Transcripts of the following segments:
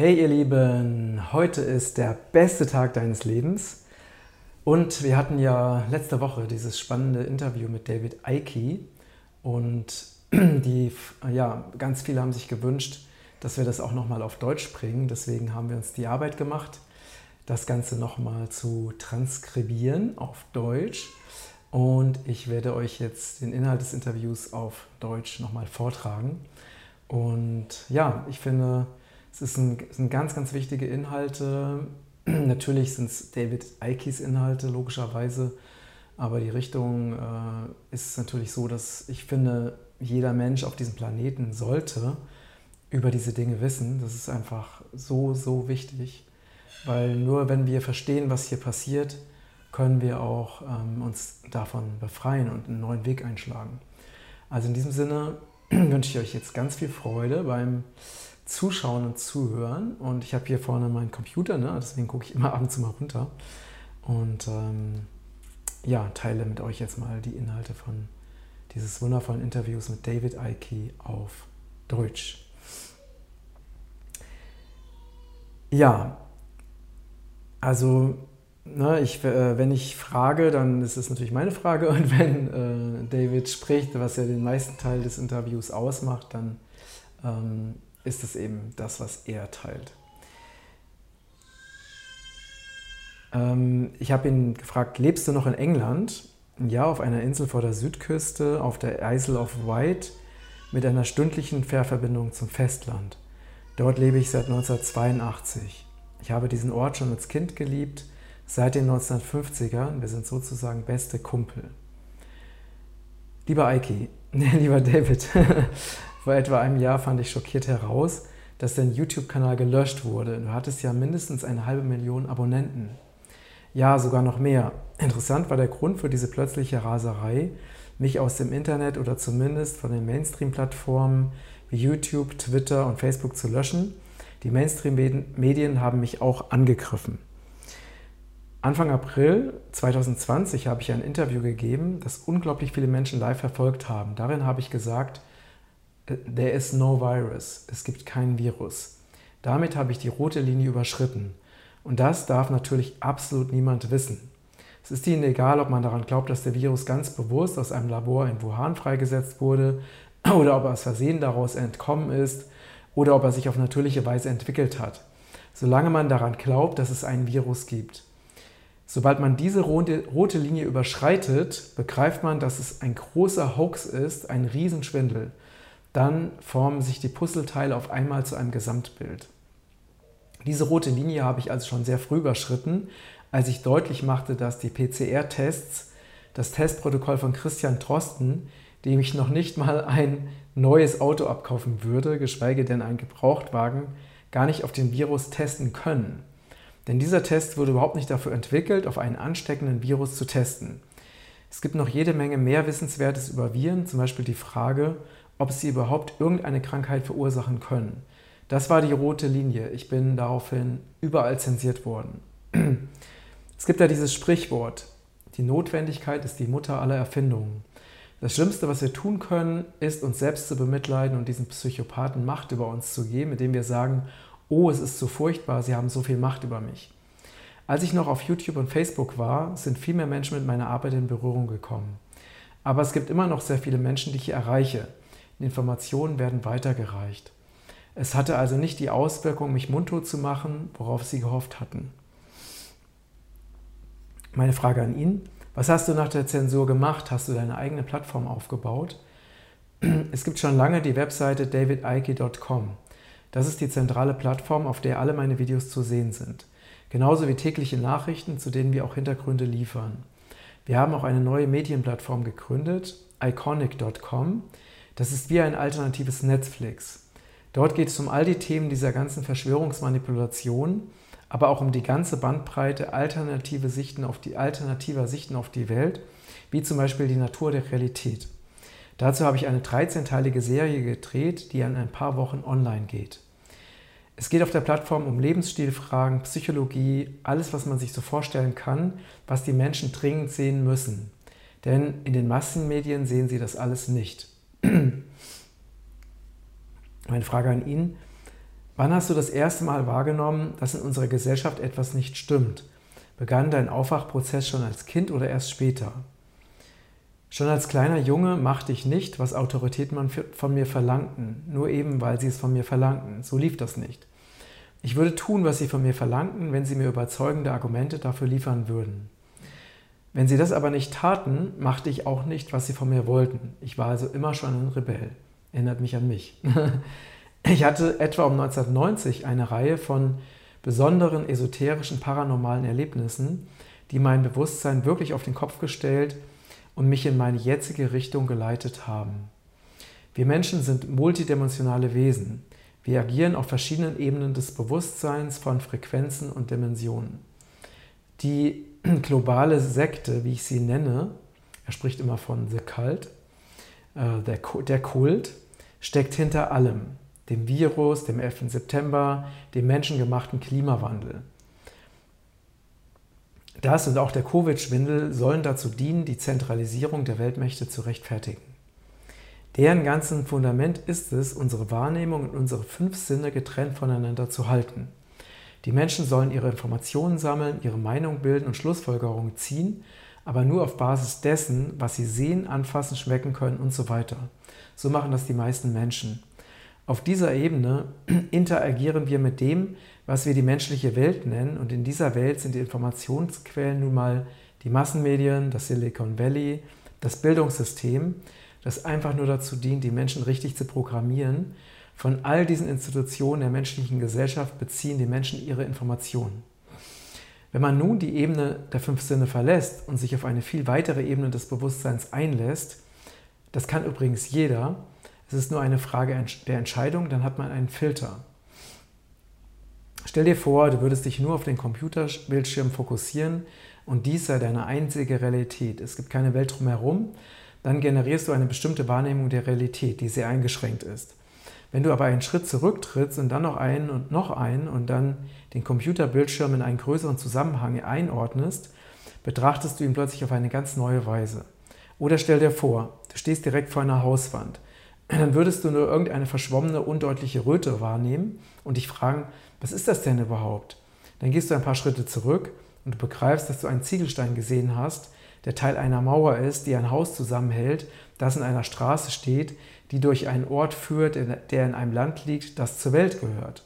Hey ihr Lieben, heute ist der beste Tag deines Lebens und wir hatten ja letzte Woche dieses spannende Interview mit David Icke und die, ja, ganz viele haben sich gewünscht, dass wir das auch nochmal auf Deutsch bringen. Deswegen haben wir uns die Arbeit gemacht, das Ganze nochmal zu transkribieren auf Deutsch. Und ich werde euch jetzt den Inhalt des Interviews auf Deutsch nochmal vortragen. Und ja, ich finde, es, ist ein, sind ganz, ganz wichtige Inhalte. Natürlich sind es David Ikes Inhalte, logischerweise. Aber die Richtung äh, ist natürlich so, dass ich finde, jeder Mensch auf diesem Planeten sollte über diese Dinge wissen. Das ist einfach so, so wichtig. Weil nur wenn wir verstehen, was hier passiert, können wir auch ähm, uns davon befreien und einen neuen Weg einschlagen. Also in diesem Sinne wünsche ich euch jetzt ganz viel Freude beim Zuschauen und Zuhören. Und ich habe hier vorne meinen Computer, ne? deswegen gucke ich immer ab und zu mal runter. Und ähm, ja, teile mit euch jetzt mal die Inhalte von dieses wundervollen Interviews mit David Icke auf Deutsch. Ja, also ne, ich, äh, wenn ich frage, dann ist es natürlich meine Frage und wenn äh, David spricht, was ja den meisten Teil des Interviews ausmacht, dann ähm, ist es eben das, was er teilt. Ähm, ich habe ihn gefragt, lebst du noch in England? Ja, auf einer Insel vor der Südküste, auf der Isle of Wight, mit einer stündlichen Fährverbindung zum Festland. Dort lebe ich seit 1982. Ich habe diesen Ort schon als Kind geliebt, seit den 1950ern. Wir sind sozusagen beste Kumpel. Lieber Eiki, lieber David, vor etwa einem Jahr fand ich schockiert heraus, dass dein YouTube-Kanal gelöscht wurde. Du hattest ja mindestens eine halbe Million Abonnenten. Ja, sogar noch mehr. Interessant war der Grund für diese plötzliche Raserei, mich aus dem Internet oder zumindest von den Mainstream-Plattformen wie YouTube, Twitter und Facebook zu löschen. Die Mainstream-Medien haben mich auch angegriffen. Anfang April 2020 habe ich ein Interview gegeben, das unglaublich viele Menschen live verfolgt haben. Darin habe ich gesagt, there is no virus, es gibt kein Virus. Damit habe ich die rote Linie überschritten. Und das darf natürlich absolut niemand wissen. Es ist ihnen egal, ob man daran glaubt, dass der Virus ganz bewusst aus einem Labor in Wuhan freigesetzt wurde oder ob er aus Versehen daraus entkommen ist oder ob er sich auf natürliche Weise entwickelt hat. Solange man daran glaubt, dass es einen Virus gibt. Sobald man diese rote Linie überschreitet, begreift man, dass es ein großer Hoax ist, ein Riesenschwindel. Dann formen sich die Puzzleteile auf einmal zu einem Gesamtbild. Diese rote Linie habe ich also schon sehr früh überschritten, als ich deutlich machte, dass die PCR-Tests, das Testprotokoll von Christian Trosten, dem ich noch nicht mal ein neues Auto abkaufen würde, geschweige denn einen Gebrauchtwagen, gar nicht auf den Virus testen können. Denn dieser Test wurde überhaupt nicht dafür entwickelt, auf einen ansteckenden Virus zu testen. Es gibt noch jede Menge mehr Wissenswertes über Viren, zum Beispiel die Frage, ob sie überhaupt irgendeine Krankheit verursachen können. Das war die rote Linie. Ich bin daraufhin überall zensiert worden. Es gibt ja dieses Sprichwort, die Notwendigkeit ist die Mutter aller Erfindungen. Das Schlimmste, was wir tun können, ist uns selbst zu bemitleiden und diesen Psychopathen Macht über uns zu geben, indem wir sagen, oh, es ist so furchtbar, sie haben so viel Macht über mich. Als ich noch auf YouTube und Facebook war, sind viel mehr Menschen mit meiner Arbeit in Berührung gekommen. Aber es gibt immer noch sehr viele Menschen, die ich erreiche. Informationen werden weitergereicht. Es hatte also nicht die Auswirkung, mich mundtot zu machen, worauf sie gehofft hatten. Meine Frage an ihn, was hast du nach der Zensur gemacht? Hast du deine eigene Plattform aufgebaut? Es gibt schon lange die Webseite davidike.com. Das ist die zentrale Plattform, auf der alle meine Videos zu sehen sind. Genauso wie tägliche Nachrichten, zu denen wir auch Hintergründe liefern. Wir haben auch eine neue Medienplattform gegründet, iconic.com. Das ist wie ein alternatives Netflix. Dort geht es um all die Themen dieser ganzen Verschwörungsmanipulation aber auch um die ganze Bandbreite alternative Sichten auf die, alternativer Sichten auf die Welt, wie zum Beispiel die Natur der Realität. Dazu habe ich eine 13-teilige Serie gedreht, die an ein paar Wochen online geht. Es geht auf der Plattform um Lebensstilfragen, Psychologie, alles, was man sich so vorstellen kann, was die Menschen dringend sehen müssen. Denn in den Massenmedien sehen sie das alles nicht. Meine Frage an ihn, Wann hast du das erste Mal wahrgenommen, dass in unserer Gesellschaft etwas nicht stimmt? Begann dein Aufwachprozess schon als Kind oder erst später? Schon als kleiner Junge machte ich nicht, was Autoritäten von mir verlangten, nur eben, weil sie es von mir verlangten. So lief das nicht. Ich würde tun, was sie von mir verlangten, wenn sie mir überzeugende Argumente dafür liefern würden. Wenn sie das aber nicht taten, machte ich auch nicht, was sie von mir wollten. Ich war also immer schon ein Rebell. Erinnert mich an mich. Ich hatte etwa um 1990 eine Reihe von besonderen esoterischen paranormalen Erlebnissen, die mein Bewusstsein wirklich auf den Kopf gestellt und mich in meine jetzige Richtung geleitet haben. Wir Menschen sind multidimensionale Wesen. Wir agieren auf verschiedenen Ebenen des Bewusstseins von Frequenzen und Dimensionen. Die globale Sekte, wie ich sie nenne, er spricht immer von The Cult, äh, der Kult, steckt hinter allem dem Virus, dem 11. September, dem menschengemachten Klimawandel. Das und auch der Covid-Schwindel sollen dazu dienen, die Zentralisierung der Weltmächte zu rechtfertigen. Deren ganzen Fundament ist es, unsere Wahrnehmung und unsere fünf Sinne getrennt voneinander zu halten. Die Menschen sollen ihre Informationen sammeln, ihre Meinung bilden und Schlussfolgerungen ziehen, aber nur auf Basis dessen, was sie sehen, anfassen, schmecken können und so weiter. So machen das die meisten Menschen. Auf dieser Ebene interagieren wir mit dem, was wir die menschliche Welt nennen. Und in dieser Welt sind die Informationsquellen nun mal die Massenmedien, das Silicon Valley, das Bildungssystem, das einfach nur dazu dient, die Menschen richtig zu programmieren. Von all diesen Institutionen der menschlichen Gesellschaft beziehen die Menschen ihre Informationen. Wenn man nun die Ebene der fünf Sinne verlässt und sich auf eine viel weitere Ebene des Bewusstseins einlässt, das kann übrigens jeder, es ist nur eine Frage der Entscheidung, dann hat man einen Filter. Stell dir vor, du würdest dich nur auf den Computerbildschirm fokussieren und dies sei deine einzige Realität. Es gibt keine Welt drumherum, dann generierst du eine bestimmte Wahrnehmung der Realität, die sehr eingeschränkt ist. Wenn du aber einen Schritt zurücktrittst und dann noch einen und noch einen und dann den Computerbildschirm in einen größeren Zusammenhang einordnest, betrachtest du ihn plötzlich auf eine ganz neue Weise. Oder stell dir vor, du stehst direkt vor einer Hauswand dann würdest du nur irgendeine verschwommene, undeutliche Röte wahrnehmen und dich fragen, was ist das denn überhaupt? Dann gehst du ein paar Schritte zurück und du begreifst, dass du einen Ziegelstein gesehen hast, der Teil einer Mauer ist, die ein Haus zusammenhält, das in einer Straße steht, die durch einen Ort führt, der in einem Land liegt, das zur Welt gehört.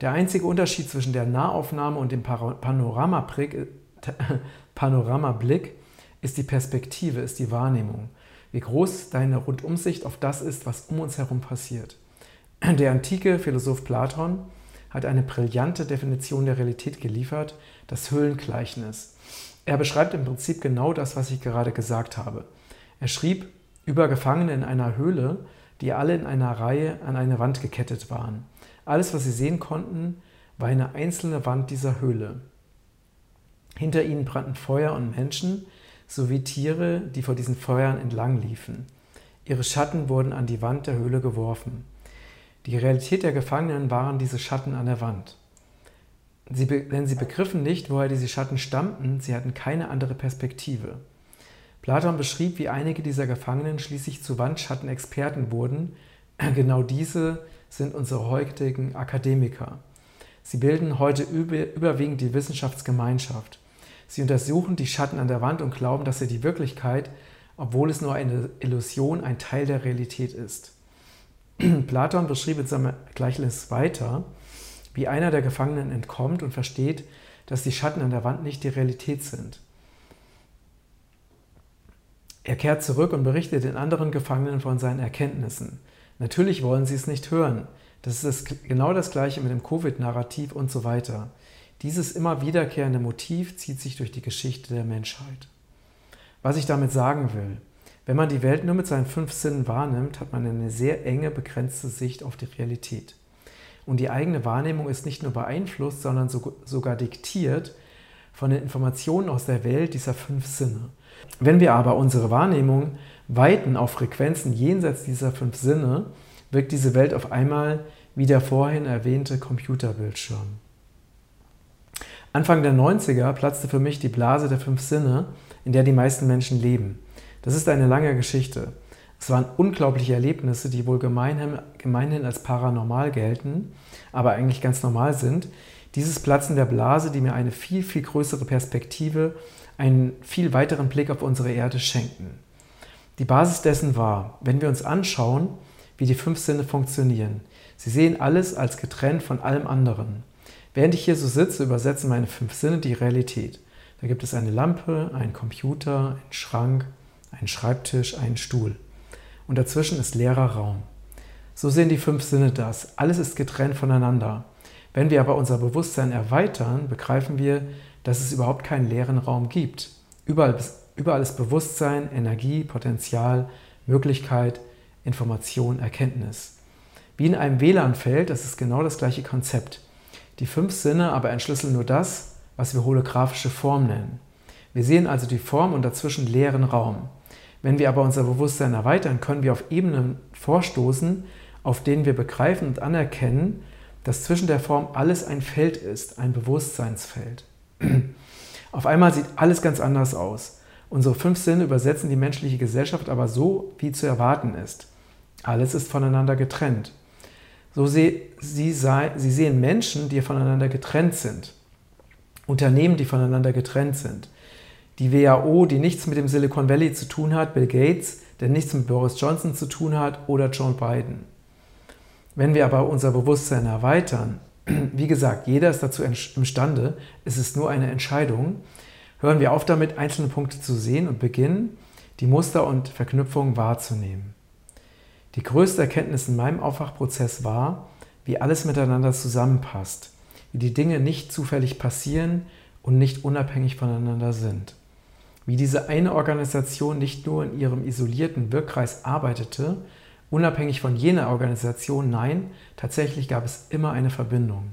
Der einzige Unterschied zwischen der Nahaufnahme und dem Panoramablick, Panoramablick ist die Perspektive, ist die Wahrnehmung wie groß deine Rundumsicht auf das ist, was um uns herum passiert. Der antike Philosoph Platon hat eine brillante Definition der Realität geliefert, das Höhlengleichnis. Er beschreibt im Prinzip genau das, was ich gerade gesagt habe. Er schrieb über Gefangene in einer Höhle, die alle in einer Reihe an eine Wand gekettet waren. Alles, was sie sehen konnten, war eine einzelne Wand dieser Höhle. Hinter ihnen brannten Feuer und Menschen, sowie Tiere, die vor diesen Feuern entlang liefen. Ihre Schatten wurden an die Wand der Höhle geworfen. Die Realität der Gefangenen waren diese Schatten an der Wand. Sie denn sie begriffen nicht, woher diese Schatten stammten, sie hatten keine andere Perspektive. Platon beschrieb, wie einige dieser Gefangenen schließlich zu Wandschattenexperten wurden. Genau diese sind unsere heutigen Akademiker. Sie bilden heute überwiegend die Wissenschaftsgemeinschaft. Sie untersuchen die Schatten an der Wand und glauben, dass sie die Wirklichkeit, obwohl es nur eine Illusion, ein Teil der Realität ist. Platon beschrieb in seinem Gleichnis weiter, wie einer der Gefangenen entkommt und versteht, dass die Schatten an der Wand nicht die Realität sind. Er kehrt zurück und berichtet den anderen Gefangenen von seinen Erkenntnissen. Natürlich wollen sie es nicht hören. Das ist genau das gleiche mit dem Covid-Narrativ und so weiter. Dieses immer wiederkehrende Motiv zieht sich durch die Geschichte der Menschheit. Was ich damit sagen will, wenn man die Welt nur mit seinen fünf Sinnen wahrnimmt, hat man eine sehr enge, begrenzte Sicht auf die Realität. Und die eigene Wahrnehmung ist nicht nur beeinflusst, sondern sogar diktiert von den Informationen aus der Welt dieser fünf Sinne. Wenn wir aber unsere Wahrnehmung weiten auf Frequenzen jenseits dieser fünf Sinne, wirkt diese Welt auf einmal wie der vorhin erwähnte Computerbildschirm. Anfang der 90er platzte für mich die Blase der fünf Sinne, in der die meisten Menschen leben. Das ist eine lange Geschichte. Es waren unglaubliche Erlebnisse, die wohl gemeinhin, gemeinhin als paranormal gelten, aber eigentlich ganz normal sind. Dieses Platzen der Blase, die mir eine viel, viel größere Perspektive, einen viel weiteren Blick auf unsere Erde schenken. Die Basis dessen war, wenn wir uns anschauen, wie die fünf Sinne funktionieren. Sie sehen alles als getrennt von allem anderen. Während ich hier so sitze, übersetzen meine fünf Sinne die Realität. Da gibt es eine Lampe, einen Computer, einen Schrank, einen Schreibtisch, einen Stuhl. Und dazwischen ist leerer Raum. So sehen die fünf Sinne das. Alles ist getrennt voneinander. Wenn wir aber unser Bewusstsein erweitern, begreifen wir, dass es überhaupt keinen leeren Raum gibt. Überall, überall ist Bewusstsein, Energie, Potenzial, Möglichkeit, Information, Erkenntnis. Wie in einem WLAN-Feld, das ist genau das gleiche Konzept. Die fünf Sinne aber entschlüsseln nur das, was wir holographische Form nennen. Wir sehen also die Form und dazwischen leeren Raum. Wenn wir aber unser Bewusstsein erweitern, können wir auf Ebenen vorstoßen, auf denen wir begreifen und anerkennen, dass zwischen der Form alles ein Feld ist, ein Bewusstseinsfeld. Auf einmal sieht alles ganz anders aus. Unsere fünf Sinne übersetzen die menschliche Gesellschaft aber so, wie zu erwarten ist. Alles ist voneinander getrennt. So sie, sie, sie sehen Menschen, die voneinander getrennt sind. Unternehmen, die voneinander getrennt sind. Die WHO, die nichts mit dem Silicon Valley zu tun hat, Bill Gates, der nichts mit Boris Johnson zu tun hat oder John Biden. Wenn wir aber unser Bewusstsein erweitern, wie gesagt, jeder ist dazu imstande, es ist nur eine Entscheidung, hören wir auf damit, einzelne Punkte zu sehen und beginnen, die Muster und Verknüpfungen wahrzunehmen. Die größte Erkenntnis in meinem Aufwachprozess war, wie alles miteinander zusammenpasst, wie die Dinge nicht zufällig passieren und nicht unabhängig voneinander sind. Wie diese eine Organisation nicht nur in ihrem isolierten Wirkkreis arbeitete, unabhängig von jener Organisation, nein, tatsächlich gab es immer eine Verbindung.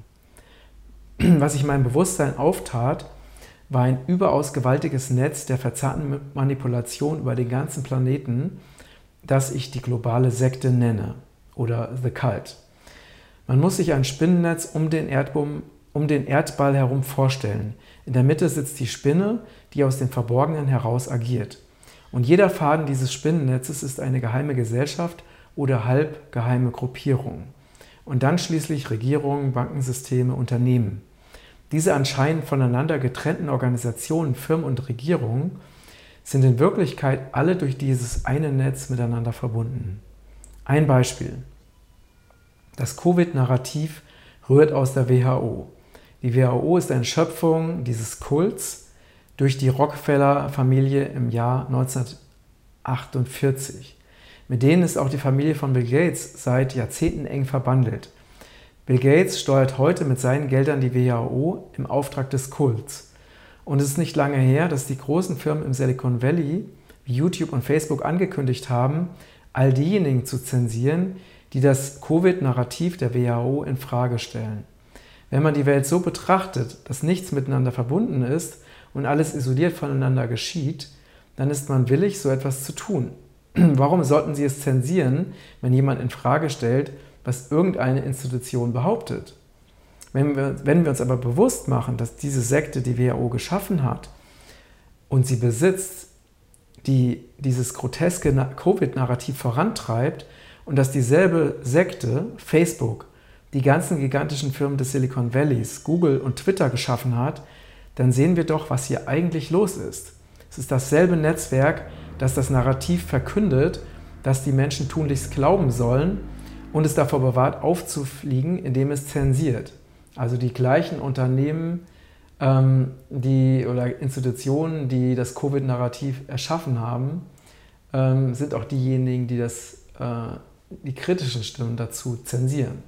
Was sich meinem Bewusstsein auftat, war ein überaus gewaltiges Netz der verzerrten Manipulation über den ganzen Planeten, das ich die globale Sekte nenne oder The Cult. Man muss sich ein Spinnennetz um den, Erdbum, um den Erdball herum vorstellen. In der Mitte sitzt die Spinne, die aus dem Verborgenen heraus agiert. Und jeder Faden dieses Spinnennetzes ist eine geheime Gesellschaft oder halbgeheime Gruppierung. Und dann schließlich Regierungen, Bankensysteme, Unternehmen. Diese anscheinend voneinander getrennten Organisationen, Firmen und Regierungen sind in Wirklichkeit alle durch dieses eine Netz miteinander verbunden. Ein Beispiel. Das Covid-Narrativ rührt aus der WHO. Die WHO ist eine Schöpfung dieses Kults durch die Rockefeller-Familie im Jahr 1948. Mit denen ist auch die Familie von Bill Gates seit Jahrzehnten eng verbandelt. Bill Gates steuert heute mit seinen Geldern die WHO im Auftrag des Kults. Und es ist nicht lange her, dass die großen Firmen im Silicon Valley, wie YouTube und Facebook, angekündigt haben, all diejenigen zu zensieren, die das Covid-Narrativ der WHO in Frage stellen. Wenn man die Welt so betrachtet, dass nichts miteinander verbunden ist und alles isoliert voneinander geschieht, dann ist man willig, so etwas zu tun. Warum sollten sie es zensieren, wenn jemand in Frage stellt, was irgendeine Institution behauptet? Wenn wir, wenn wir uns aber bewusst machen, dass diese Sekte die WHO geschaffen hat und sie besitzt, die dieses groteske Covid-Narrativ vorantreibt und dass dieselbe Sekte, Facebook, die ganzen gigantischen Firmen des Silicon Valleys, Google und Twitter geschaffen hat, dann sehen wir doch, was hier eigentlich los ist. Es ist dasselbe Netzwerk, das das Narrativ verkündet, dass die Menschen tunlichst glauben sollen und es davor bewahrt, aufzufliegen, indem es zensiert. Also die gleichen Unternehmen ähm, die, oder Institutionen, die das Covid-Narrativ erschaffen haben, ähm, sind auch diejenigen, die das, äh, die kritischen Stimmen dazu zensieren.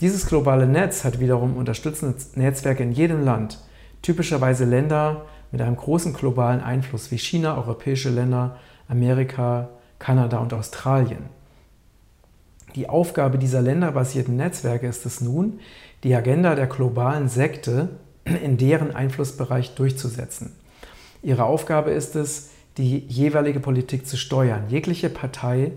Dieses globale Netz hat wiederum unterstützende Netzwerke in jedem Land, typischerweise Länder mit einem großen globalen Einfluss wie China, europäische Länder, Amerika, Kanada und Australien. Die Aufgabe dieser länderbasierten Netzwerke ist es nun, die Agenda der globalen Sekte in deren Einflussbereich durchzusetzen. Ihre Aufgabe ist es, die jeweilige Politik zu steuern. Jegliche Partei,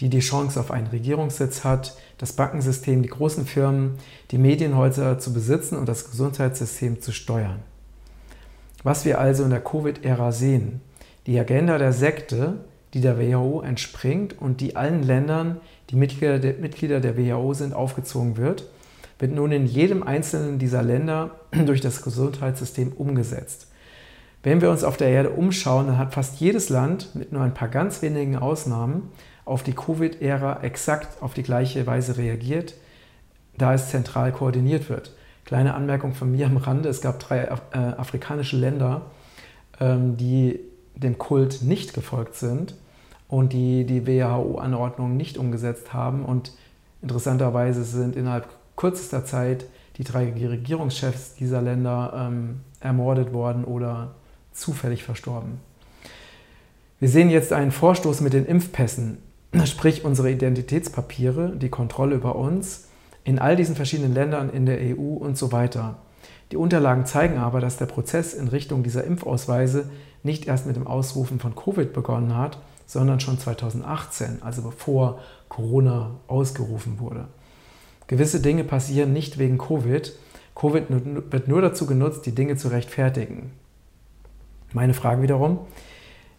die die Chance auf einen Regierungssitz hat, das Bankensystem, die großen Firmen, die Medienhäuser zu besitzen und das Gesundheitssystem zu steuern. Was wir also in der Covid-Ära sehen, die Agenda der Sekte, die der WHO entspringt und die allen Ländern, die Mitglieder der, Mitglieder der WHO sind, aufgezogen wird, wird nun in jedem einzelnen dieser Länder durch das Gesundheitssystem umgesetzt. Wenn wir uns auf der Erde umschauen, dann hat fast jedes Land mit nur ein paar ganz wenigen Ausnahmen auf die Covid-Ära exakt auf die gleiche Weise reagiert, da es zentral koordiniert wird. Kleine Anmerkung von mir am Rande, es gab drei äh, afrikanische Länder, ähm, die dem Kult nicht gefolgt sind und die die WHO-Anordnungen nicht umgesetzt haben. Und interessanterweise sind innerhalb kürzester Zeit die drei Regierungschefs dieser Länder ähm, ermordet worden oder zufällig verstorben. Wir sehen jetzt einen Vorstoß mit den Impfpässen, sprich unsere Identitätspapiere, die Kontrolle über uns in all diesen verschiedenen Ländern in der EU und so weiter. Die Unterlagen zeigen aber, dass der Prozess in Richtung dieser Impfausweise nicht erst mit dem Ausrufen von Covid begonnen hat, sondern schon 2018, also bevor Corona ausgerufen wurde. Gewisse Dinge passieren nicht wegen Covid. Covid wird nur dazu genutzt, die Dinge zu rechtfertigen. Meine Frage wiederum,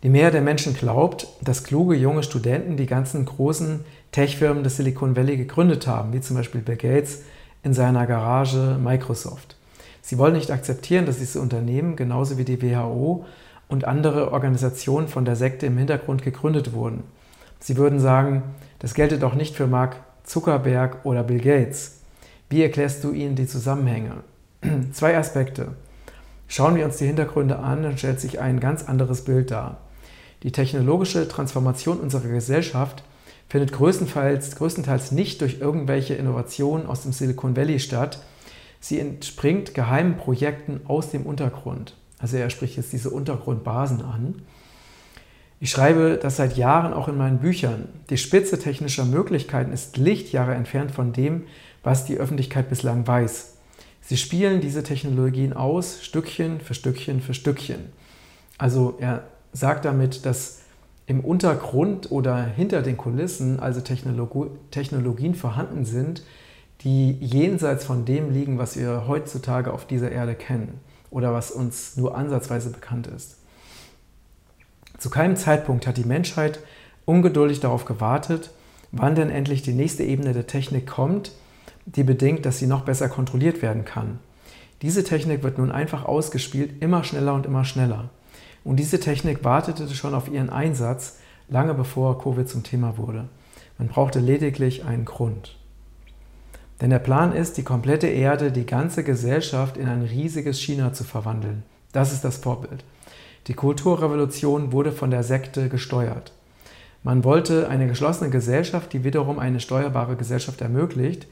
die Mehrheit der Menschen glaubt, dass kluge junge Studenten die ganzen großen Tech-Firmen des Silicon Valley gegründet haben, wie zum Beispiel Bill Gates in seiner Garage Microsoft. Sie wollen nicht akzeptieren, dass diese Unternehmen genauso wie die WHO und andere Organisationen von der Sekte im Hintergrund gegründet wurden. Sie würden sagen, das gelte doch nicht für Mark Zuckerberg oder Bill Gates. Wie erklärst du ihnen die Zusammenhänge? Zwei Aspekte. Schauen wir uns die Hintergründe an, dann stellt sich ein ganz anderes Bild dar. Die technologische Transformation unserer Gesellschaft findet größtenteils, größtenteils nicht durch irgendwelche Innovationen aus dem Silicon Valley statt. Sie entspringt geheimen Projekten aus dem Untergrund. Also er spricht jetzt diese Untergrundbasen an. Ich schreibe das seit Jahren auch in meinen Büchern. Die Spitze technischer Möglichkeiten ist Lichtjahre entfernt von dem, was die Öffentlichkeit bislang weiß. Sie spielen diese Technologien aus, Stückchen für Stückchen für Stückchen. Also er sagt damit, dass im Untergrund oder hinter den Kulissen also Technologien vorhanden sind, die jenseits von dem liegen, was wir heutzutage auf dieser Erde kennen oder was uns nur ansatzweise bekannt ist. Zu keinem Zeitpunkt hat die Menschheit ungeduldig darauf gewartet, wann denn endlich die nächste Ebene der Technik kommt, die bedingt, dass sie noch besser kontrolliert werden kann. Diese Technik wird nun einfach ausgespielt, immer schneller und immer schneller. Und diese Technik wartete schon auf ihren Einsatz, lange bevor Covid zum Thema wurde. Man brauchte lediglich einen Grund. Denn der Plan ist, die komplette Erde, die ganze Gesellschaft in ein riesiges China zu verwandeln. Das ist das Vorbild. Die Kulturrevolution wurde von der Sekte gesteuert. Man wollte eine geschlossene Gesellschaft, die wiederum eine steuerbare Gesellschaft ermöglicht,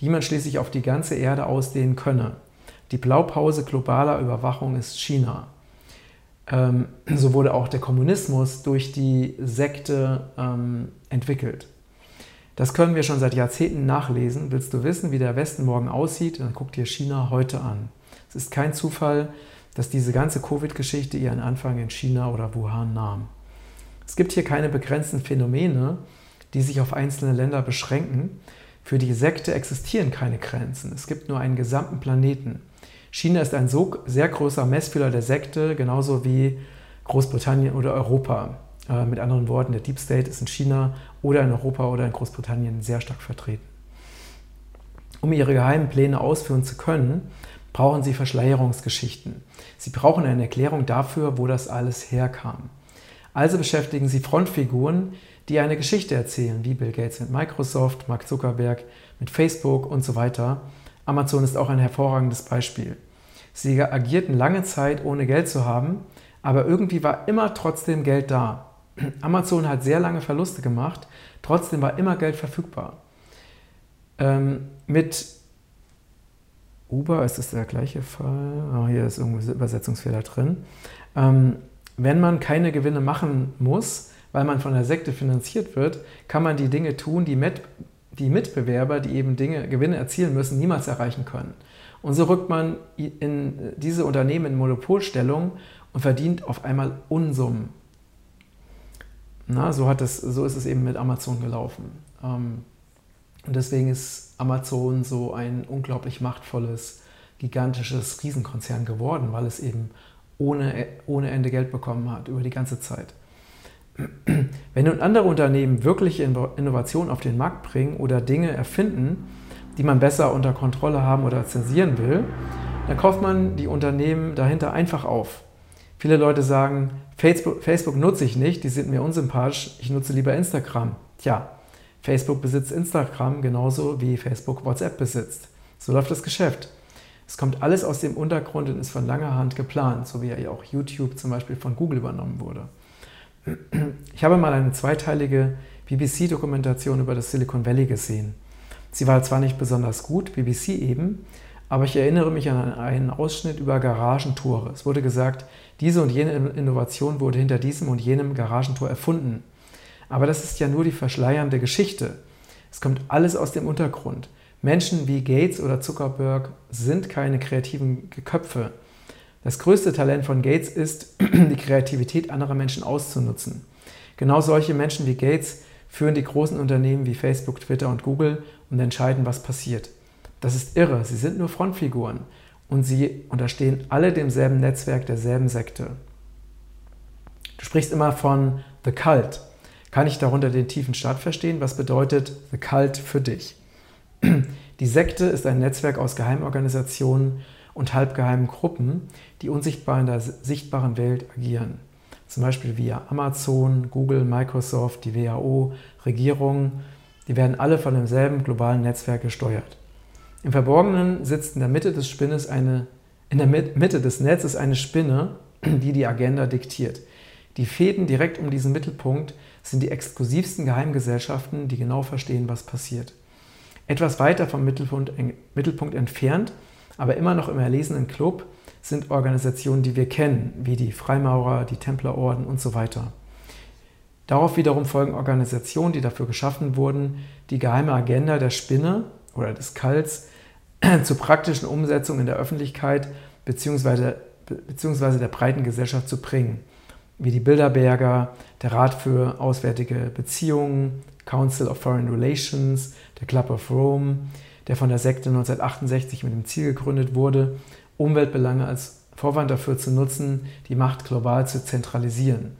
die man schließlich auf die ganze Erde ausdehnen könne. Die Blaupause globaler Überwachung ist China. Ähm, so wurde auch der Kommunismus durch die Sekte ähm, entwickelt. Das können wir schon seit Jahrzehnten nachlesen. Willst du wissen, wie der Westen morgen aussieht, dann guck dir China heute an. Es ist kein Zufall, dass diese ganze Covid-Geschichte ihren Anfang in China oder Wuhan nahm. Es gibt hier keine begrenzten Phänomene, die sich auf einzelne Länder beschränken. Für die Sekte existieren keine Grenzen. Es gibt nur einen gesamten Planeten. China ist ein so sehr großer Messfühler der Sekte, genauso wie Großbritannien oder Europa. Äh, mit anderen Worten, der Deep State ist in China oder in Europa oder in Großbritannien sehr stark vertreten. Um ihre geheimen Pläne ausführen zu können, brauchen sie Verschleierungsgeschichten. Sie brauchen eine Erklärung dafür, wo das alles herkam. Also beschäftigen sie Frontfiguren, die eine Geschichte erzählen, wie Bill Gates mit Microsoft, Mark Zuckerberg mit Facebook und so weiter. Amazon ist auch ein hervorragendes Beispiel. Sie agierten lange Zeit, ohne Geld zu haben, aber irgendwie war immer trotzdem Geld da. Amazon hat sehr lange Verluste gemacht, trotzdem war immer Geld verfügbar. Ähm, mit Uber ist es der gleiche Fall. Oh, hier ist irgendwo Übersetzungsfehler drin. Ähm, wenn man keine Gewinne machen muss, weil man von der Sekte finanziert wird, kann man die Dinge tun, die, mit, die Mitbewerber, die eben Dinge, Gewinne erzielen müssen, niemals erreichen können. Und so rückt man in diese Unternehmen in Monopolstellung und verdient auf einmal Unsummen. Na, so, hat es, so ist es eben mit Amazon gelaufen. Ähm, und deswegen ist Amazon so ein unglaublich machtvolles, gigantisches Riesenkonzern geworden, weil es eben ohne, ohne Ende Geld bekommen hat über die ganze Zeit. Wenn nun andere Unternehmen wirkliche Innovationen auf den Markt bringen oder Dinge erfinden, die man besser unter Kontrolle haben oder zensieren will, dann kauft man die Unternehmen dahinter einfach auf. Viele Leute sagen, Facebook, Facebook nutze ich nicht, die sind mir unsympathisch, ich nutze lieber Instagram. Tja, Facebook besitzt Instagram genauso wie Facebook WhatsApp besitzt. So läuft das Geschäft. Es kommt alles aus dem Untergrund und ist von langer Hand geplant, so wie ja auch YouTube zum Beispiel von Google übernommen wurde. Ich habe mal eine zweiteilige BBC-Dokumentation über das Silicon Valley gesehen. Sie war zwar nicht besonders gut, BBC eben, aber ich erinnere mich an einen Ausschnitt über Garagentore. Es wurde gesagt, diese und jene Innovation wurde hinter diesem und jenem Garagentor erfunden. Aber das ist ja nur die verschleiernde Geschichte. Es kommt alles aus dem Untergrund. Menschen wie Gates oder Zuckerberg sind keine kreativen Köpfe. Das größte Talent von Gates ist, die Kreativität anderer Menschen auszunutzen. Genau solche Menschen wie Gates führen die großen Unternehmen wie Facebook, Twitter und Google und entscheiden, was passiert. Das ist irre, sie sind nur Frontfiguren und sie unterstehen alle demselben Netzwerk, derselben Sekte. Du sprichst immer von The Cult. Kann ich darunter den tiefen Staat verstehen? Was bedeutet The Cult für dich? Die Sekte ist ein Netzwerk aus Geheimorganisationen und halbgeheimen Gruppen, die unsichtbar in der sichtbaren Welt agieren. Zum Beispiel via Amazon, Google, Microsoft, die WHO, Regierungen. Die werden alle von demselben globalen Netzwerk gesteuert. Im Verborgenen sitzt in der Mitte des Spinnes eine, in der Mitte des Netzes eine Spinne, die die Agenda diktiert. Die Fäden direkt um diesen Mittelpunkt sind die exklusivsten Geheimgesellschaften, die genau verstehen, was passiert. Etwas weiter vom Mittelpunkt, Mittelpunkt entfernt, aber immer noch im erlesenen Club, sind Organisationen, die wir kennen, wie die Freimaurer, die Templerorden und so weiter. Darauf wiederum folgen Organisationen, die dafür geschaffen wurden, die geheime Agenda der Spinne oder des Kults zur praktischen Umsetzung in der Öffentlichkeit bzw. beziehungsweise der breiten Gesellschaft zu bringen, wie die Bilderberger, der Rat für Auswärtige Beziehungen, Council of Foreign Relations, der Club of Rome, der von der Sekte 1968 mit dem Ziel gegründet wurde, Umweltbelange als Vorwand dafür zu nutzen, die Macht global zu zentralisieren.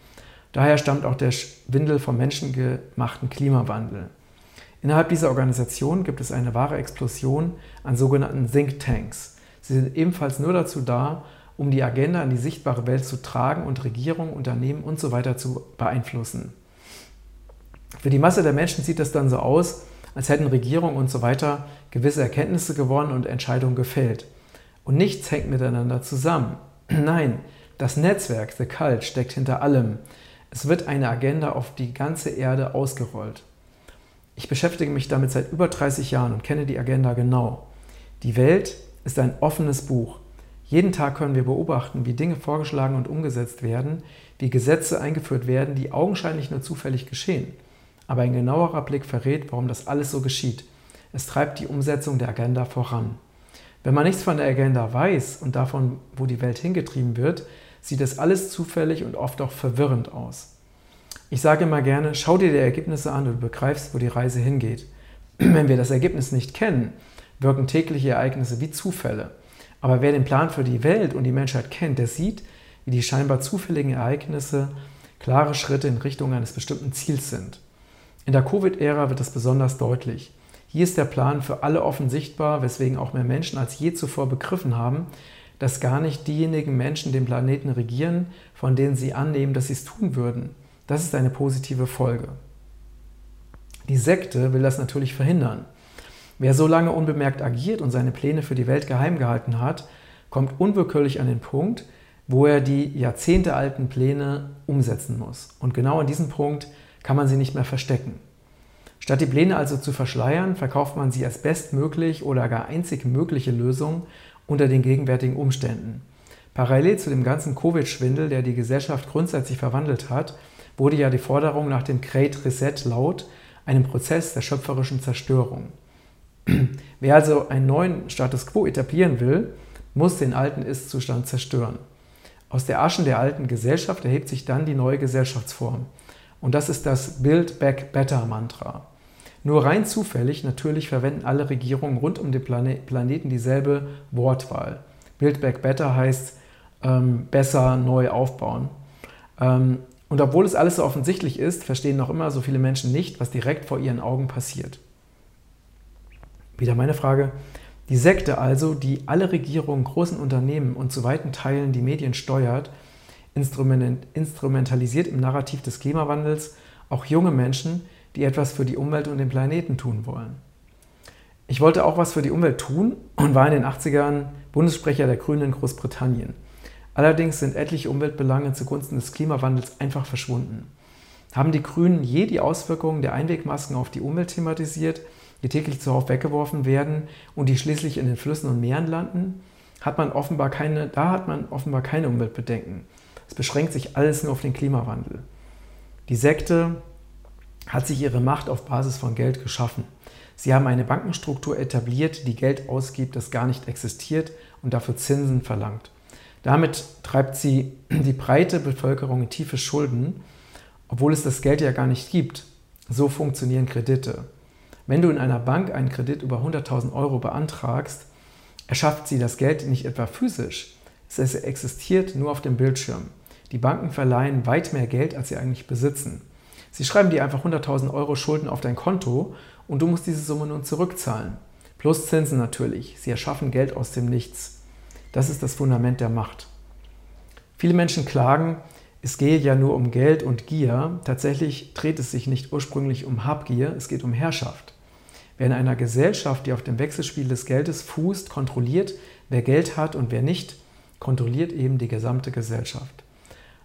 Daher stammt auch der Schwindel vom menschengemachten Klimawandel. Innerhalb dieser Organisation gibt es eine wahre Explosion an sogenannten Think Tanks. Sie sind ebenfalls nur dazu da, um die Agenda in die sichtbare Welt zu tragen und Regierungen, Unternehmen usw. So zu beeinflussen. Für die Masse der Menschen sieht das dann so aus, als hätten Regierungen usw. So gewisse Erkenntnisse gewonnen und Entscheidungen gefällt. Und nichts hängt miteinander zusammen. Nein, das Netzwerk, The Cult, steckt hinter allem. Es wird eine Agenda auf die ganze Erde ausgerollt. Ich beschäftige mich damit seit über 30 Jahren und kenne die Agenda genau. Die Welt ist ein offenes Buch. Jeden Tag können wir beobachten, wie Dinge vorgeschlagen und umgesetzt werden, wie Gesetze eingeführt werden, die augenscheinlich nur zufällig geschehen. Aber ein genauerer Blick verrät, warum das alles so geschieht. Es treibt die Umsetzung der Agenda voran. Wenn man nichts von der Agenda weiß und davon, wo die Welt hingetrieben wird, sieht das alles zufällig und oft auch verwirrend aus. Ich sage immer gerne, schau dir die Ergebnisse an und du begreifst, wo die Reise hingeht. Wenn wir das Ergebnis nicht kennen, wirken tägliche Ereignisse wie Zufälle. Aber wer den Plan für die Welt und die Menschheit kennt, der sieht, wie die scheinbar zufälligen Ereignisse klare Schritte in Richtung eines bestimmten Ziels sind. In der Covid-Ära wird das besonders deutlich. Hier ist der Plan für alle offen sichtbar, weswegen auch mehr Menschen als je zuvor begriffen haben, dass gar nicht diejenigen Menschen den Planeten regieren, von denen sie annehmen, dass sie es tun würden. Das ist eine positive Folge. Die Sekte will das natürlich verhindern. Wer so lange unbemerkt agiert und seine Pläne für die Welt geheim gehalten hat, kommt unwillkürlich an den Punkt, wo er die jahrzehntealten Pläne umsetzen muss. Und genau an diesem Punkt kann man sie nicht mehr verstecken. Statt die Pläne also zu verschleiern, verkauft man sie als bestmöglich oder gar einzig mögliche Lösung unter den gegenwärtigen Umständen. Parallel zu dem ganzen Covid-Schwindel, der die Gesellschaft grundsätzlich verwandelt hat, wurde ja die Forderung nach dem Great Reset laut, einem Prozess der schöpferischen Zerstörung. Wer also einen neuen Status quo etablieren will, muss den alten Ist-Zustand zerstören. Aus der Aschen der alten Gesellschaft erhebt sich dann die neue Gesellschaftsform. Und das ist das Build Back Better Mantra. Nur rein zufällig, natürlich verwenden alle Regierungen rund um den Plane Planeten dieselbe Wortwahl. Build Back Better heißt ähm, besser neu aufbauen. Ähm, Und obwohl es alles so offensichtlich ist, verstehen noch immer so viele Menschen nicht, was direkt vor ihren Augen passiert. Wieder meine Frage. Die Sekte also, die alle Regierungen, großen Unternehmen und zu weiten Teilen die Medien steuert, instrumentalisiert im Narrativ des Klimawandels auch junge Menschen, die etwas für die Umwelt und den Planeten tun wollen. Ich wollte auch was für die Umwelt tun und war in den 80ern Bundessprecher der Grünen in Großbritannien. Allerdings sind etliche Umweltbelange zugunsten des Klimawandels einfach verschwunden. Haben die Grünen je die Auswirkungen der Einwegmasken auf die Umwelt thematisiert, die täglich zuhauf weggeworfen werden und die schließlich in den Flüssen und Meeren landen? Hat man offenbar keine, da hat man offenbar keine Umweltbedenken. Es beschränkt sich alles nur auf den Klimawandel. Die Sekte hat sich ihre Macht auf Basis von Geld geschaffen. Sie haben eine Bankenstruktur etabliert, die Geld ausgibt, das gar nicht existiert und dafür Zinsen verlangt. Damit treibt sie die breite Bevölkerung in tiefe Schulden, obwohl es das Geld ja gar nicht gibt. So funktionieren Kredite. Wenn du in einer Bank einen Kredit über 100.000 Euro beantragst, erschafft sie das Geld nicht etwa physisch. Es existiert nur auf dem Bildschirm. Die Banken verleihen weit mehr Geld, als sie eigentlich besitzen. Sie schreiben dir einfach 100.000 Euro Schulden auf dein Konto und du musst diese Summe nun zurückzahlen. Plus Zinsen natürlich. Sie erschaffen Geld aus dem Nichts. Das ist das Fundament der Macht. Viele Menschen klagen, es gehe ja nur um Geld und Gier. Tatsächlich dreht es sich nicht ursprünglich um Habgier, es geht um Herrschaft. Wer in einer Gesellschaft, die auf dem Wechselspiel des Geldes fußt, kontrolliert, wer Geld hat und wer nicht, kontrolliert eben die gesamte Gesellschaft.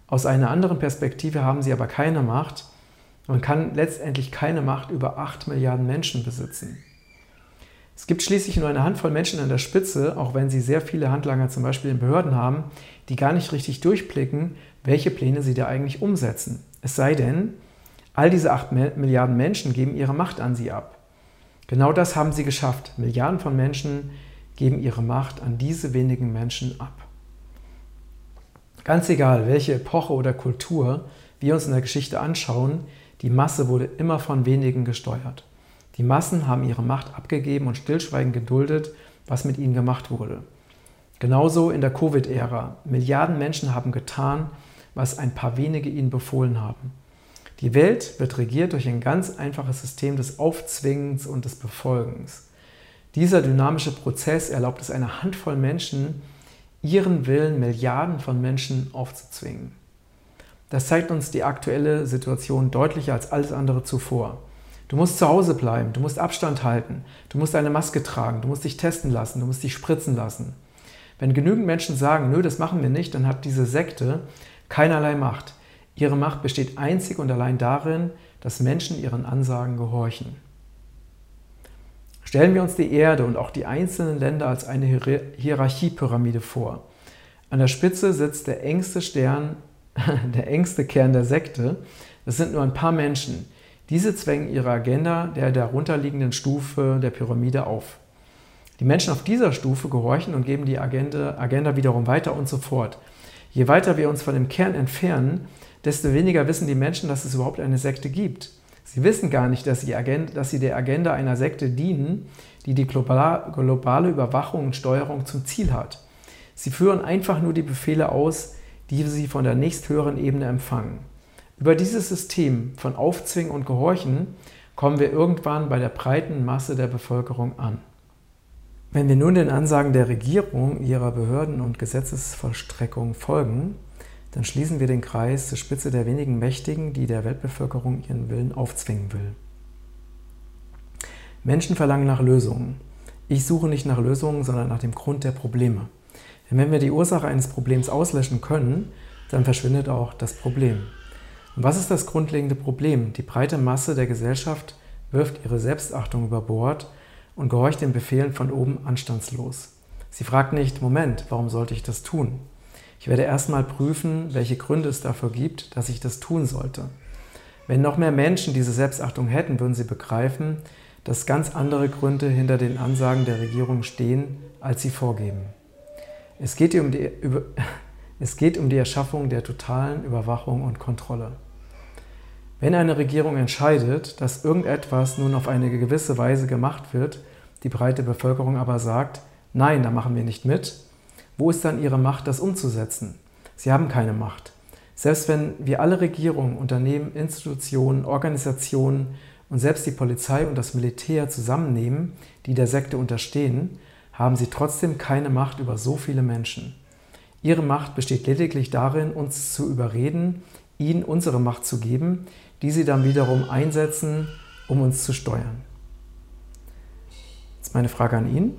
Aus einer anderen Perspektive haben sie aber keine Macht. Man kann letztendlich keine Macht über 8 Milliarden Menschen besitzen. Es gibt schließlich nur eine Handvoll Menschen an der Spitze, auch wenn sie sehr viele Handlanger zum Beispiel in Behörden haben, die gar nicht richtig durchblicken, welche Pläne sie da eigentlich umsetzen. Es sei denn, all diese 8 Milliarden Menschen geben ihre Macht an sie ab. Genau das haben sie geschafft. Milliarden von Menschen geben ihre Macht an diese wenigen Menschen ab. Ganz egal, welche Epoche oder Kultur wir uns in der Geschichte anschauen, die Masse wurde immer von wenigen gesteuert. Die Massen haben ihre Macht abgegeben und stillschweigend geduldet, was mit ihnen gemacht wurde. Genauso in der Covid-Ära. Milliarden Menschen haben getan, was ein paar wenige ihnen befohlen haben. Die Welt wird regiert durch ein ganz einfaches System des Aufzwingens und des Befolgens. Dieser dynamische Prozess erlaubt es einer Handvoll Menschen, ihren Willen Milliarden von Menschen aufzuzwingen. Das zeigt uns die aktuelle Situation deutlicher als alles andere zuvor. Du musst zu Hause bleiben, du musst Abstand halten, du musst eine Maske tragen, du musst dich testen lassen, du musst dich spritzen lassen. Wenn genügend Menschen sagen, nö, das machen wir nicht, dann hat diese Sekte keinerlei Macht. Ihre Macht besteht einzig und allein darin, dass Menschen ihren Ansagen gehorchen. Stellen wir uns die Erde und auch die einzelnen Länder als eine Hierarchiepyramide vor. An der Spitze sitzt der engste Stern, der engste Kern der Sekte. Das sind nur ein paar Menschen. Diese zwängen ihre Agenda der darunterliegenden Stufe der Pyramide auf. Die Menschen auf dieser Stufe gehorchen und geben die Agenda, Agenda wiederum weiter und so fort. Je weiter wir uns von dem Kern entfernen, desto weniger wissen die Menschen, dass es überhaupt eine Sekte gibt. Sie wissen gar nicht, dass sie, Agenda, dass sie der Agenda einer Sekte dienen, die die globale Überwachung und Steuerung zum Ziel hat. Sie führen einfach nur die Befehle aus, die sie von der nächsthöheren Ebene empfangen. Über dieses System von Aufzwingen und Gehorchen kommen wir irgendwann bei der breiten Masse der Bevölkerung an. Wenn wir nun den Ansagen der Regierung, ihrer Behörden und Gesetzesvollstreckung folgen, dann schließen wir den Kreis zur Spitze der wenigen Mächtigen, die der Weltbevölkerung ihren Willen aufzwingen will. Menschen verlangen nach Lösungen. Ich suche nicht nach Lösungen, sondern nach dem Grund der Probleme. Denn wenn wir die Ursache eines Problems auslöschen können, dann verschwindet auch das Problem. Und was ist das grundlegende Problem? Die breite Masse der Gesellschaft wirft ihre Selbstachtung über Bord und gehorcht den Befehlen von oben anstandslos. Sie fragt nicht, Moment, warum sollte ich das tun? Ich werde erstmal prüfen, welche Gründe es dafür gibt, dass ich das tun sollte. Wenn noch mehr Menschen diese Selbstachtung hätten, würden sie begreifen, dass ganz andere Gründe hinter den Ansagen der Regierung stehen, als sie vorgeben. Es geht um die, über, es geht um die Erschaffung der totalen Überwachung und Kontrolle. Wenn eine Regierung entscheidet, dass irgendetwas nun auf eine gewisse Weise gemacht wird, die breite Bevölkerung aber sagt, nein, da machen wir nicht mit, wo ist dann ihre Macht, das umzusetzen? Sie haben keine Macht. Selbst wenn wir alle Regierungen, Unternehmen, Institutionen, Organisationen und selbst die Polizei und das Militär zusammennehmen, die der Sekte unterstehen, haben sie trotzdem keine Macht über so viele Menschen. Ihre Macht besteht lediglich darin, uns zu überreden, ihnen unsere Macht zu geben, die sie dann wiederum einsetzen, um uns zu steuern. Jetzt meine Frage an ihn.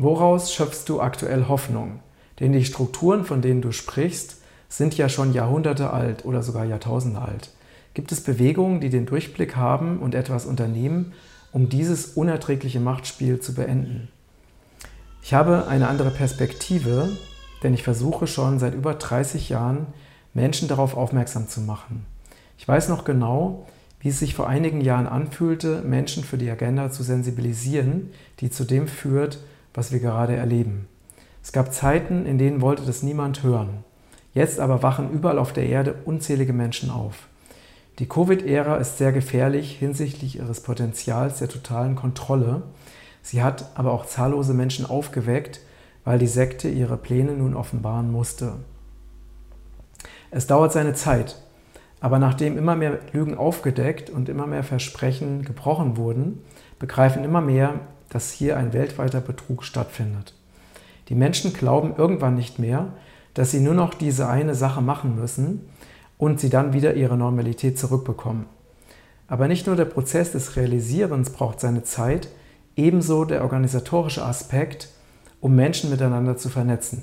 Woraus schöpfst du aktuell Hoffnung? Denn die Strukturen, von denen du sprichst, sind ja schon Jahrhunderte alt oder sogar Jahrtausende alt. Gibt es Bewegungen, die den Durchblick haben und etwas unternehmen, um dieses unerträgliche Machtspiel zu beenden? Ich habe eine andere Perspektive, denn ich versuche schon seit über 30 Jahren, Menschen darauf aufmerksam zu machen. Ich weiß noch genau, wie es sich vor einigen Jahren anfühlte, Menschen für die Agenda zu sensibilisieren, die zu dem führt, was wir gerade erleben. Es gab Zeiten, in denen wollte das niemand hören. Jetzt aber wachen überall auf der Erde unzählige Menschen auf. Die Covid-Ära ist sehr gefährlich hinsichtlich ihres Potenzials der totalen Kontrolle. Sie hat aber auch zahllose Menschen aufgeweckt, weil die Sekte ihre Pläne nun offenbaren musste. Es dauert seine Zeit, aber nachdem immer mehr Lügen aufgedeckt und immer mehr Versprechen gebrochen wurden, begreifen immer mehr, dass hier ein weltweiter Betrug stattfindet. Die Menschen glauben irgendwann nicht mehr, dass sie nur noch diese eine Sache machen müssen und sie dann wieder ihre Normalität zurückbekommen. Aber nicht nur der Prozess des Realisierens braucht seine Zeit, ebenso der organisatorische Aspekt, um Menschen miteinander zu vernetzen.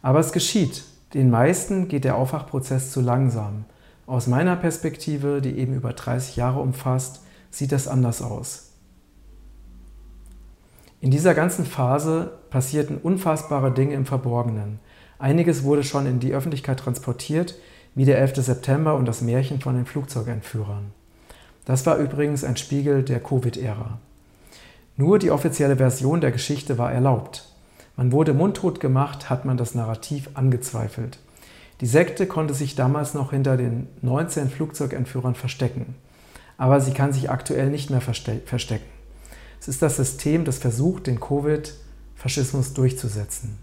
Aber es geschieht. Den meisten geht der Aufwachprozess zu langsam. Aus meiner Perspektive, die eben über 30 Jahre umfasst, sieht das anders aus. In dieser ganzen Phase passierten unfassbare Dinge im Verborgenen. Einiges wurde schon in die Öffentlichkeit transportiert, wie der 11. September und das Märchen von den Flugzeugentführern. Das war übrigens ein Spiegel der Covid-Ära. Nur die offizielle Version der Geschichte war erlaubt. Man wurde mundtot gemacht, hat man das Narrativ angezweifelt. Die Sekte konnte sich damals noch hinter den 19 Flugzeugentführern verstecken. Aber sie kann sich aktuell nicht mehr verstecken. Es ist das System, das versucht, den Covid-Faschismus durchzusetzen.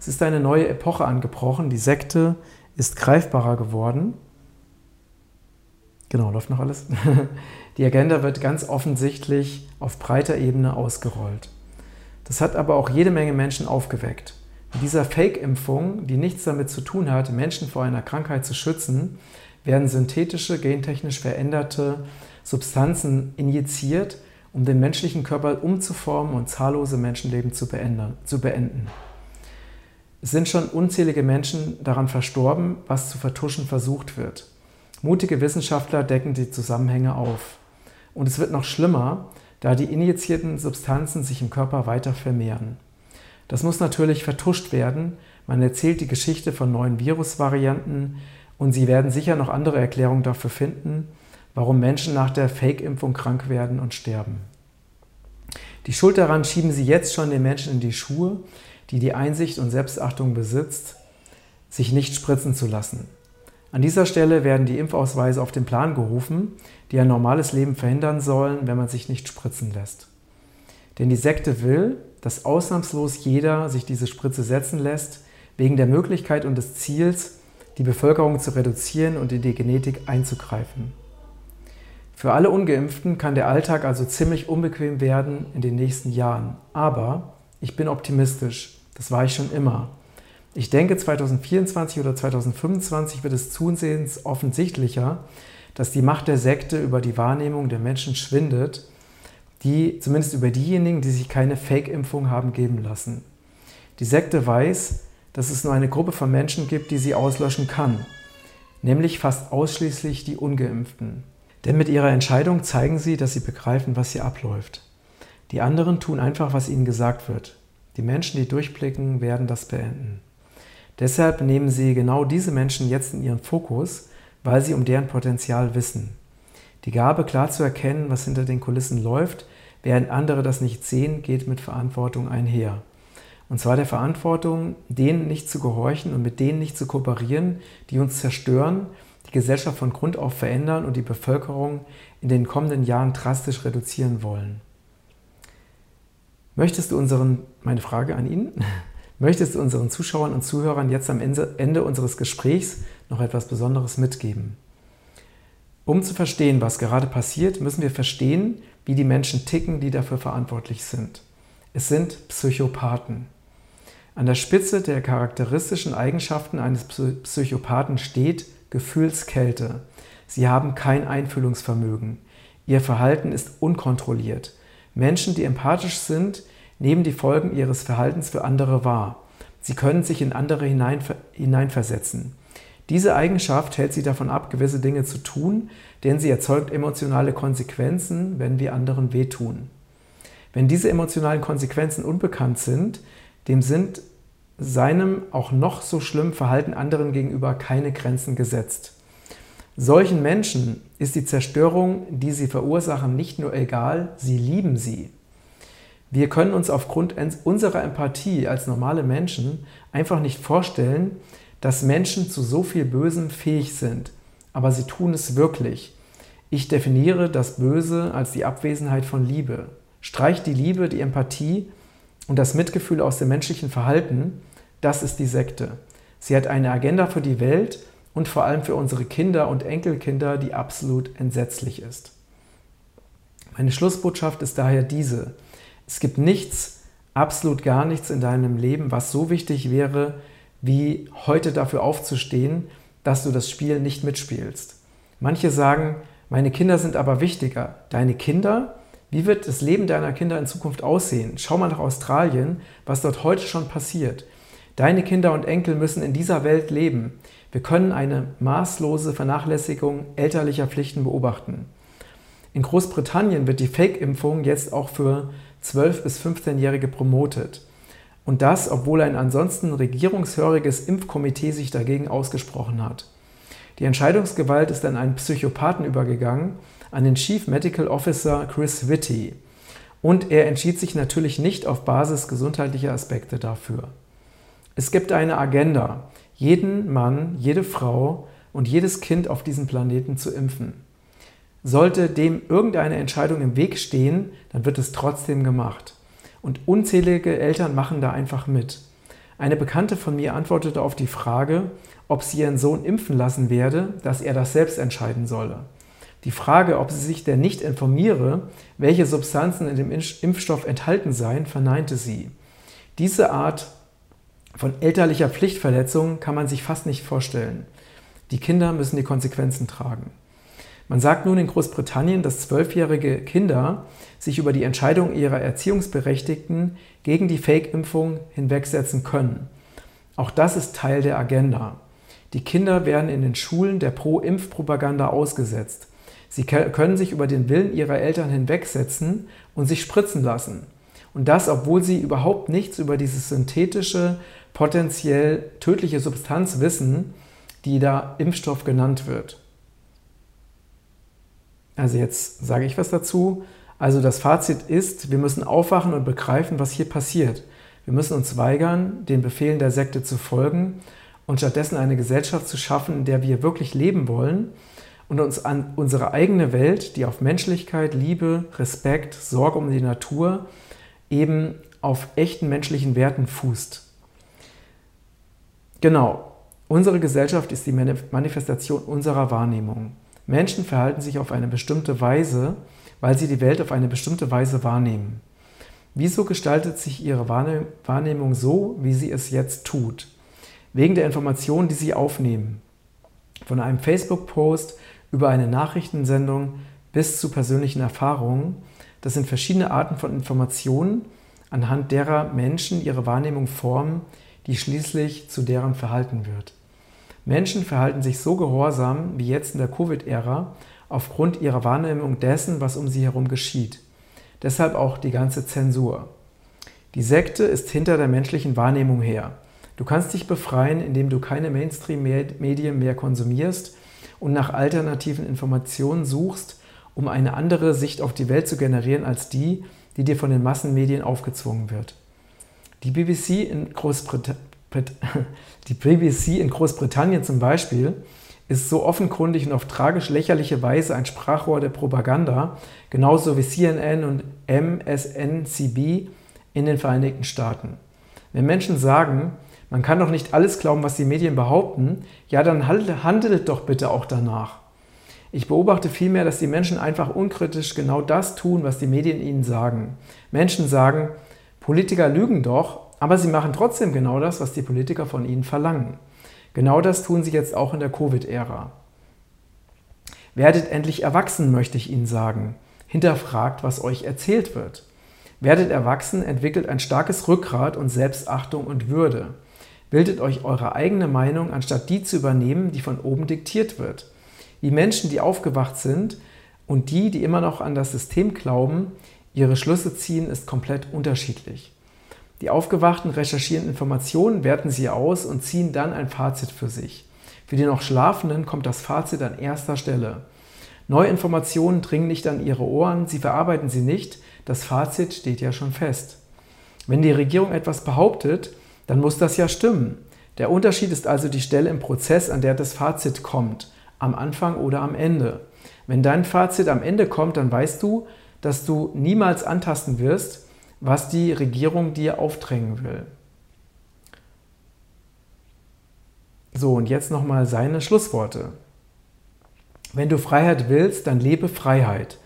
Es ist eine neue Epoche angebrochen. Die Sekte ist greifbarer geworden. Genau, läuft noch alles. Die Agenda wird ganz offensichtlich auf breiter Ebene ausgerollt. Das hat aber auch jede Menge Menschen aufgeweckt. Mit dieser Fake-Impfung, die nichts damit zu tun hat, Menschen vor einer Krankheit zu schützen, werden synthetische, gentechnisch veränderte Substanzen injiziert, um den menschlichen Körper umzuformen und zahllose Menschenleben zu, beenden. Es sind schon unzählige Menschen daran verstorben, was zu vertuschen versucht wird. Mutige Wissenschaftler decken die Zusammenhänge auf. Und es wird noch schlimmer, da die injizierten Substanzen sich im Körper weiter vermehren. Das muss natürlich vertuscht werden. Man erzählt die Geschichte von neuen Virusvarianten und Sie werden sicher noch andere Erklärungen dafür finden, warum Menschen nach der Fake-Impfung krank werden und sterben. Die Schuld daran schieben Sie jetzt schon den Menschen in die Schuhe, die die Einsicht und Selbstachtung besitzt, sich nicht spritzen zu lassen. An dieser Stelle werden die Impfausweise auf den Plan gerufen, die ein normales Leben verhindern sollen, wenn man sich nicht spritzen lässt. Denn die Sekte will, dass ausnahmslos jeder sich diese Spritze setzen lässt, wegen der Möglichkeit und des Ziels, die Bevölkerung zu reduzieren und in die Genetik einzugreifen. Für alle ungeimpften kann der Alltag also ziemlich unbequem werden in den nächsten Jahren. Aber ich bin optimistisch, das war ich schon immer. Ich denke, 2024 oder 2025 wird es zusehends offensichtlicher, dass die Macht der Sekte über die Wahrnehmung der Menschen schwindet die zumindest über diejenigen, die sich keine Fake-Impfung haben geben lassen. Die Sekte weiß, dass es nur eine Gruppe von Menschen gibt, die sie auslöschen kann, nämlich fast ausschließlich die ungeimpften. Denn mit ihrer Entscheidung zeigen sie, dass sie begreifen, was hier abläuft. Die anderen tun einfach, was ihnen gesagt wird. Die Menschen, die durchblicken, werden das beenden. Deshalb nehmen sie genau diese Menschen jetzt in ihren Fokus, weil sie um deren Potenzial wissen. Die Gabe, klar zu erkennen, was hinter den Kulissen läuft, während andere das nicht sehen, geht mit Verantwortung einher. Und zwar der Verantwortung, denen nicht zu gehorchen und mit denen nicht zu kooperieren, die uns zerstören, die Gesellschaft von Grund auf verändern und die Bevölkerung in den kommenden Jahren drastisch reduzieren wollen. Möchtest du unseren, meine Frage an ihn, möchtest du unseren Zuschauern und Zuhörern jetzt am Ende unseres Gesprächs noch etwas Besonderes mitgeben. Um zu verstehen, was gerade passiert, müssen wir verstehen, wie die Menschen ticken, die dafür verantwortlich sind. Es sind Psychopathen. An der Spitze der charakteristischen Eigenschaften eines Psychopathen steht Gefühlskälte. Sie haben kein Einfühlungsvermögen. Ihr Verhalten ist unkontrolliert. Menschen, die empathisch sind, nehmen die Folgen ihres Verhaltens für andere wahr. Sie können sich in andere hineinversetzen. Diese Eigenschaft hält sie davon ab, gewisse Dinge zu tun, denn sie erzeugt emotionale Konsequenzen, wenn wir anderen wehtun. Wenn diese emotionalen Konsequenzen unbekannt sind, dem sind seinem auch noch so schlimmen Verhalten anderen gegenüber keine Grenzen gesetzt. Solchen Menschen ist die Zerstörung, die sie verursachen, nicht nur egal, sie lieben sie. Wir können uns aufgrund unserer Empathie als normale Menschen einfach nicht vorstellen, dass Menschen zu so viel Bösem fähig sind, aber sie tun es wirklich. Ich definiere das Böse als die Abwesenheit von Liebe. Streicht die Liebe, die Empathie und das Mitgefühl aus dem menschlichen Verhalten, das ist die Sekte. Sie hat eine Agenda für die Welt und vor allem für unsere Kinder und Enkelkinder, die absolut entsetzlich ist. Meine Schlussbotschaft ist daher diese. Es gibt nichts, absolut gar nichts in deinem Leben, was so wichtig wäre, wie heute dafür aufzustehen, dass du das Spiel nicht mitspielst. Manche sagen, meine Kinder sind aber wichtiger. Deine Kinder? Wie wird das Leben deiner Kinder in Zukunft aussehen? Schau mal nach Australien, was dort heute schon passiert. Deine Kinder und Enkel müssen in dieser Welt leben. Wir können eine maßlose Vernachlässigung elterlicher Pflichten beobachten. In Großbritannien wird die Fake-Impfung jetzt auch für 12- bis 15-Jährige promotet. Und das, obwohl ein ansonsten regierungshöriges Impfkomitee sich dagegen ausgesprochen hat. Die Entscheidungsgewalt ist an einen Psychopathen übergegangen, an den Chief Medical Officer Chris Whitty. Und er entschied sich natürlich nicht auf Basis gesundheitlicher Aspekte dafür. Es gibt eine Agenda, jeden Mann, jede Frau und jedes Kind auf diesem Planeten zu impfen. Sollte dem irgendeine Entscheidung im Weg stehen, dann wird es trotzdem gemacht. Und unzählige Eltern machen da einfach mit. Eine Bekannte von mir antwortete auf die Frage, ob sie ihren Sohn impfen lassen werde, dass er das selbst entscheiden solle. Die Frage, ob sie sich denn nicht informiere, welche Substanzen in dem Impfstoff enthalten seien, verneinte sie. Diese Art von elterlicher Pflichtverletzung kann man sich fast nicht vorstellen. Die Kinder müssen die Konsequenzen tragen. Man sagt nun in Großbritannien, dass zwölfjährige Kinder sich über die Entscheidung ihrer Erziehungsberechtigten gegen die Fake-Impfung hinwegsetzen können. Auch das ist Teil der Agenda. Die Kinder werden in den Schulen der Pro-Impf-Propaganda ausgesetzt. Sie können sich über den Willen ihrer Eltern hinwegsetzen und sich spritzen lassen. Und das, obwohl sie überhaupt nichts über diese synthetische, potenziell tödliche Substanz wissen, die da Impfstoff genannt wird. Also jetzt sage ich was dazu. Also das Fazit ist, wir müssen aufwachen und begreifen, was hier passiert. Wir müssen uns weigern, den Befehlen der Sekte zu folgen und stattdessen eine Gesellschaft zu schaffen, in der wir wirklich leben wollen und uns an unsere eigene Welt, die auf Menschlichkeit, Liebe, Respekt, Sorge um die Natur, eben auf echten menschlichen Werten fußt. Genau, unsere Gesellschaft ist die Manifestation unserer Wahrnehmung. Menschen verhalten sich auf eine bestimmte Weise, weil sie die Welt auf eine bestimmte Weise wahrnehmen. Wieso gestaltet sich ihre Wahrnehmung so, wie sie es jetzt tut? Wegen der Informationen, die sie aufnehmen. Von einem Facebook-Post über eine Nachrichtensendung bis zu persönlichen Erfahrungen. Das sind verschiedene Arten von Informationen, anhand derer Menschen ihre Wahrnehmung formen, die schließlich zu deren Verhalten wird. Menschen verhalten sich so gehorsam wie jetzt in der Covid-Ära aufgrund ihrer Wahrnehmung dessen, was um sie herum geschieht. Deshalb auch die ganze Zensur. Die Sekte ist hinter der menschlichen Wahrnehmung her. Du kannst dich befreien, indem du keine Mainstream-Medien mehr konsumierst und nach alternativen Informationen suchst, um eine andere Sicht auf die Welt zu generieren als die, die dir von den Massenmedien aufgezwungen wird. Die BBC in Großbritannien die BBC in Großbritannien zum Beispiel ist so offenkundig und auf tragisch lächerliche Weise ein Sprachrohr der Propaganda, genauso wie CNN und MSNCB in den Vereinigten Staaten. Wenn Menschen sagen, man kann doch nicht alles glauben, was die Medien behaupten, ja, dann handelt doch bitte auch danach. Ich beobachte vielmehr, dass die Menschen einfach unkritisch genau das tun, was die Medien ihnen sagen. Menschen sagen, Politiker lügen doch, aber sie machen trotzdem genau das, was die Politiker von ihnen verlangen. Genau das tun sie jetzt auch in der Covid-Ära. Werdet endlich erwachsen, möchte ich Ihnen sagen. Hinterfragt, was euch erzählt wird. Werdet erwachsen, entwickelt ein starkes Rückgrat und Selbstachtung und Würde. Bildet euch eure eigene Meinung, anstatt die zu übernehmen, die von oben diktiert wird. Die Menschen, die aufgewacht sind und die, die immer noch an das System glauben, ihre Schlüsse ziehen, ist komplett unterschiedlich. Die Aufgewachten recherchieren Informationen, werten sie aus und ziehen dann ein Fazit für sich. Für die noch Schlafenden kommt das Fazit an erster Stelle. Neue Informationen dringen nicht an ihre Ohren, sie verarbeiten sie nicht, das Fazit steht ja schon fest. Wenn die Regierung etwas behauptet, dann muss das ja stimmen. Der Unterschied ist also die Stelle im Prozess, an der das Fazit kommt, am Anfang oder am Ende. Wenn dein Fazit am Ende kommt, dann weißt du, dass du niemals antasten wirst, was die Regierung dir aufdrängen will. So, und jetzt nochmal seine Schlussworte. Wenn du Freiheit willst, dann lebe Freiheit.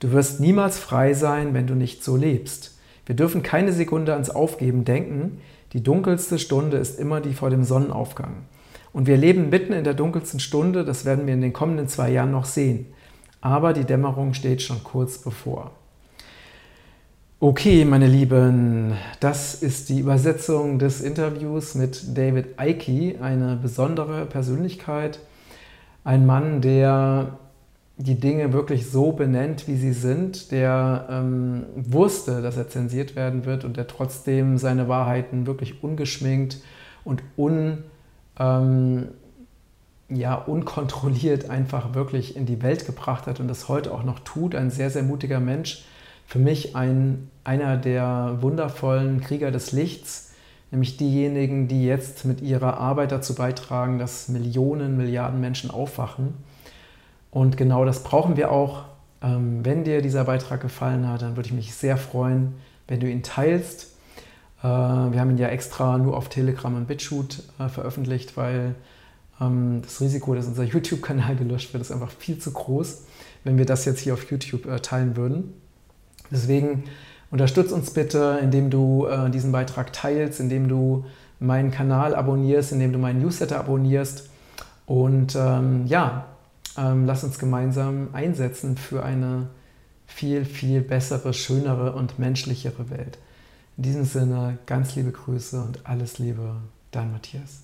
Du wirst niemals frei sein, wenn du nicht so lebst. Wir dürfen keine Sekunde ans Aufgeben denken. Die dunkelste Stunde ist immer die vor dem Sonnenaufgang. Und wir leben mitten in der dunkelsten Stunde, das werden wir in den kommenden zwei Jahren noch sehen. Aber die Dämmerung steht schon kurz bevor. Okay, meine Lieben, das ist die Übersetzung des Interviews mit David Icke, eine besondere Persönlichkeit, ein Mann, der die Dinge wirklich so benennt, wie sie sind, der ähm, wusste, dass er zensiert werden wird und der trotzdem seine Wahrheiten wirklich ungeschminkt und un, ähm, ja, unkontrolliert einfach wirklich in die Welt gebracht hat und das heute auch noch tut. Ein sehr, sehr mutiger Mensch. Für mich ein einer der wundervollen Krieger des Lichts, nämlich diejenigen, die jetzt mit ihrer Arbeit dazu beitragen, dass Millionen, Milliarden Menschen aufwachen. Und genau das brauchen wir auch. Ähm, wenn dir dieser Beitrag gefallen hat, dann würde ich mich sehr freuen, wenn du ihn teilst. Äh, wir haben ihn ja extra nur auf Telegram und BitChute äh, veröffentlicht, weil das Risiko, dass unser YouTube-Kanal gelöscht wird, ist einfach viel zu groß, wenn wir das jetzt hier auf YouTube äh, teilen würden. Deswegen Unterstütz uns bitte, indem du äh, diesen Beitrag teilst, indem du meinen Kanal abonnierst, indem du meinen Newsletter abonnierst. Und ähm, ja, ähm, lass uns gemeinsam einsetzen für eine viel, viel bessere, schönere und menschlichere Welt. In diesem Sinne, ganz liebe Grüße und alles Liebe, dein Matthias.